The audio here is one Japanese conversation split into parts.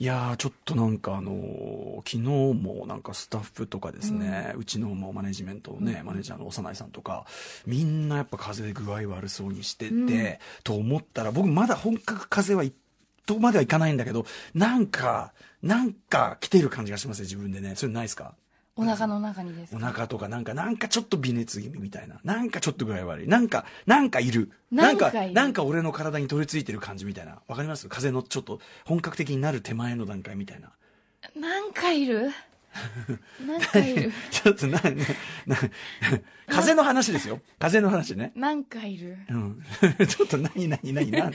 いやーちょっとなんかあのー昨日もなんかスタッフとかですね、うちのもうマネジメントのね、マネージャーの幼いさんとか、みんなやっぱ風邪で具合悪そうにしてて、と思ったら、僕まだ本格風邪はいとまではいかないんだけど、なんか、なんか来てる感じがしますね、自分でね。それないですか？お腹の中にですお腹とかなんか、なんかちょっと微熱気味みたいな。なんかちょっと具合悪い。なんか、なんかいる。なんか、なんかいるなんか俺の体に取り付いてる感じみたいな。わかります？風邪のちょっと本格的になる手前の段階みたいな。なんかいる？ちょっとな、な、な、風の話ですよ。風の話ね。なんかいる。うん。ちょっと何何何？何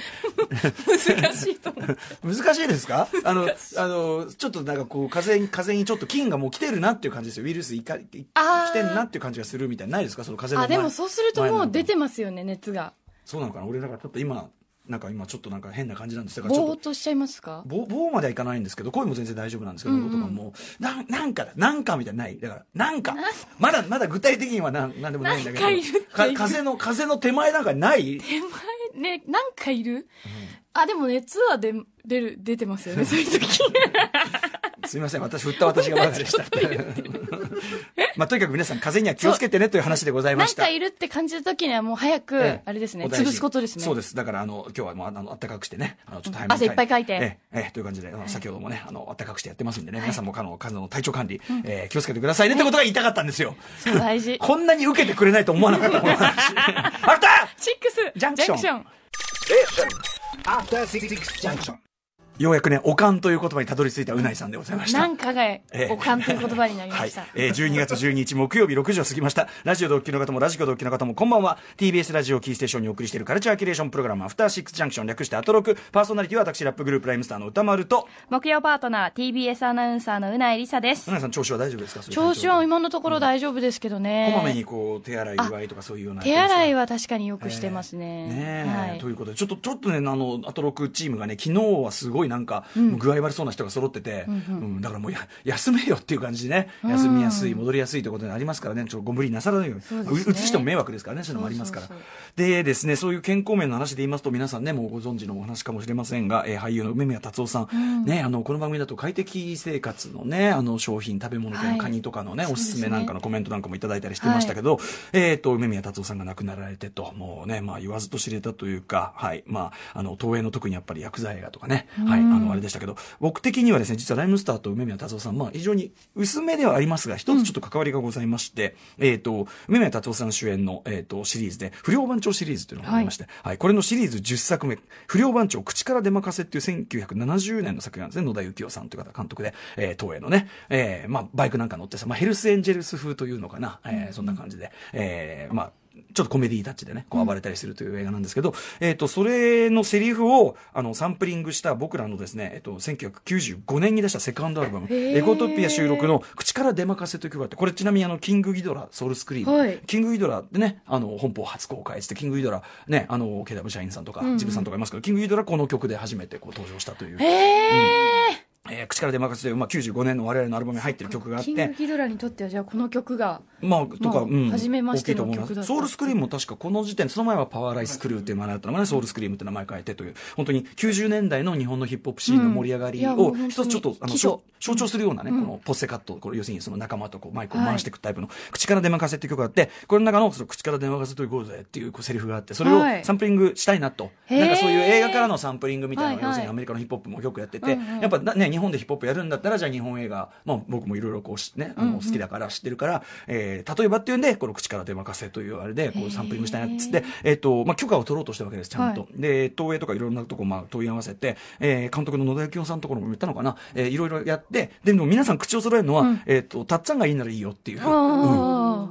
難しいと思う。難しいですか？あの、あの、ちょっとなんかこう、風邪に、風邪にちょっと菌がもう来てるなっていう感じですよ。ウイルスいか、い来てんなっていう感じがするみたいな。ないですか？その風邪の前あでもそうするともう出てますよね熱が。そうなのかな？俺だからちょっと今、なんか今ちょっとなんか変な感じなんですだからちょぼーっと。しちゃいますか？棒棒まではいかないんですけど、声も全然大丈夫なんですけど、うんうん喉とかも、なん、なんかだ、なんかみたいない。だから、なんか。まだ、まだ具体的にはなん、なんでもないんだけど。か風の、風の手前なんかない手前？ねなんかいる、あでも熱は出出る出てますよねそういう時 すみません、私、振った私がバカでした。まあ、とにかく皆さん、風邪には気をつけてねという話でございました。なんかいるって感じた時にはもう早く、ええ。あれですね潰すことですね。そうです。だから、あの、今日はもう、あの、暖かくしてね、あの、ちょっと早めに汗いっぱいかいて。ええ、ええ、という感じで、あの先ほどもね、あの、暖かくしてやってますんでね、皆さんも、あの、風の体調管理、えー気をつけてくださいねってことが言いたかったんですよ。大事。こんなに受けてくれないと思わなかった、この話。あった。シックス。ジャンクション。ン After Six Junction. ようやくね、おかんという言葉にたどり着いたうないさんでございました。なんかがええおかんという言葉になりまはいした、。えー、12月12日木曜日6時を過ぎました。ラジオ同期の方もラジコ同期の方もこんばんは。TBS ラジオキーステーションにお送りしているカルチャーキュレーションプログラムアフターシックスジャンクション略してアトロク。パーソナリティは私ラップグループライムスターの歌丸と、木曜パートナー TBS アナウンサーのうないりさですうなさん調子は大丈夫ですか？調子は体今のところ大丈夫ですけどね、こまめにこう手洗いうがいとかそういうような手洗いはは確かによくしてますね、ねえ、はいということでちょっとちょっとねあのアトロクチームがね昨日はすごいなんか、具合悪そうな人が揃ってて、うんだからもうや休めよっていう感じでね。休みやすい戻りやすいということになりますからね。ちょっとご無理なさらないように。そうですね。う移しても迷惑ですからねそういうのもありますから。でですねそういう健康面の話で言いますと皆さんねもうご存知のお話かもしれませんが、えー俳優の梅宮達夫さん、ねあのこの番組だと快適生活のねあの商品食べ物系はい。のカニとかのね、おすすめなんかのコメントなんかもいただいたりしてましたけど、えっ、と、梅宮達夫さんが亡くなられてと、もうね、まあ言わずと知れたというか、はい、まあ、あの、東映の特にやっぱり薬剤映画とかね、はい、あの、あれでしたけど、僕的にはですね、実はライムスターと梅宮達夫さん、まあ非常に薄めではありますが、一つちょっと関わりがございまして、えっ、と、梅宮達夫さん主演の、えっ、と、シリーズで、不良番長シリーズというのがありまして、はい、これのシリーズ10作目、不良番長口から出まかせっていう1970年の作品なんですね、野田幸雄さんという方監督で、えー東映のね、えーまあ、バイクなんか乗ってさ、まあ、ヘルスエンジェルス風というのかな、えーそんな感じで、えーまあ、ちょっとコメディタッチでね、こう暴れたりするという映画なんですけど、えっ、と、それのセリフを、あの、サンプリングした僕らのですね、えっ、と、1995年に出したセカンドアルバム、エゴトピア収録の口から出まかせという曲があって、これちなみにあの、キングギドラ、ソウルスクリーム、はい。キングギドラでね、あの、本邦初公開して、キングギドラ、ね、あの、ケダブ社員さんとか、ジブさんとかいますけど、キングギドラこの曲で初めてこう登場したという。へえ、えー口から出まかせという、まあ、95年の我々のアルバムに入ってる曲があって。キング、ギドラにとってはじゃあこの曲がまあ、とか、まあうん。初めましての曲だソウルスクリームも確かこの時点、その前はパワーライスクルーっていう名前だったのがね、ソウルスクリームって名前変えてという、本当に90年代の日本のヒップホップシーンの盛り上がりを一つちょっと、あの、象象徴するようなね、このポッセカット、これ要するにその仲間とこうマイクを回していくタイプの、口から出まかせっていう曲があって、これの中の、その口から出まかせといこうぜっていうこうセリフがあって、それをはい。サンプリングしたいなと。なんかそういう映画からのサンプリングみたいな要するにアメリカのヒップホップもよくやってて、やっぱなね、日本でヒップホップやるんだったら、じゃあ日本映画、まあ僕もいろいろこうしね、あの、好きだから知ってるから、えー例えばっていうんで、この口から出まかせというあれで、こうサンプリングしたいなっつって、えっ、と、まあ許可を取ろうとしたわけです、ちゃんと。はで、東映とかいろんなとこ、まあ問い合わせて、えー監督の野田幸雄さんのところも言ったのかな、えーいろいろやって、でも皆さん口を揃えるのは、えっ、と、たっちゃんがいいならいいよっていう。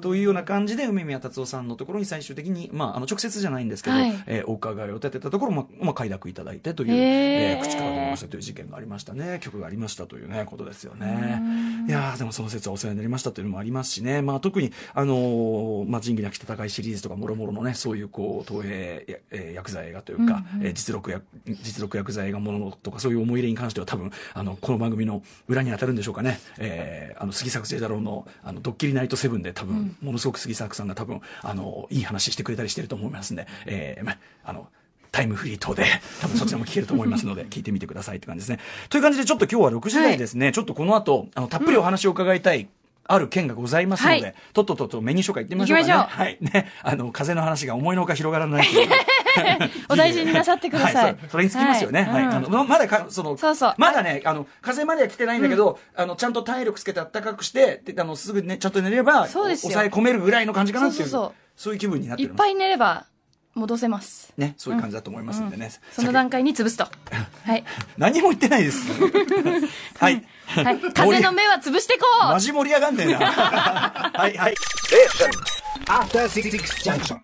というような感じで、梅宮達夫さんのところに最終的に、まあ、あの、直接じゃないんですけど、はいえーお伺いを立てたところ、まあ、まあ、快諾いただいてという、えー口から出ましたという事件がありましたね。曲がありましたというね、ことですよね。いやーでもその説はお世話になりましたというのもありますしね。まあ、特に、あのーまあ、仁義なき戦いシリーズとか、もろもろのね、そういう、こう、東映、やえー薬剤映画というか、えー実録や、実録薬剤映画ものとか、そういう思い入れに関しては多分、あの、この番組の裏に当たるんでしょうかね。えーあの、杉作 J 太郎の、あの、ドッキリナイトセブンで多分、ものすごく杉作さんが多分、あの、いい話してくれたりしてると思いますんで、えーまあ、あの、タイムフリー等で、多分そちらも聞けると思いますので、聞いてみてくださいって感じですね。という感じで、ちょっと今日は6時台ですね、ちょっとこの後、あの、たっぷりお話を伺いたい。ある件がございますので、はい。とっとととメニュー紹介行ってみましょうかね。行きましょう。はい。ね。あの、風の話が思いのほか広がらないという。お大事になさってください。は そそれにつきますよね。は。はい。いあの、ままだか、その、そうそう。まだね、あの、風までは来てないんだけど、あの、ちゃんと体力つけて暖かくして、であの、すぐね、ちゃんと寝れば、そうですよ。抑え込めるぐらいの感じかなっていう、そうそうそう。そういう気分になってるいっぱい寝れば戻せます。ね、そういう感じだと思いますんでね。その段階に潰すと。はい。何も言ってないです。はい。はい。風の目は潰していこうマジ盛り上がんねえな。はい、はい。After Six Junction.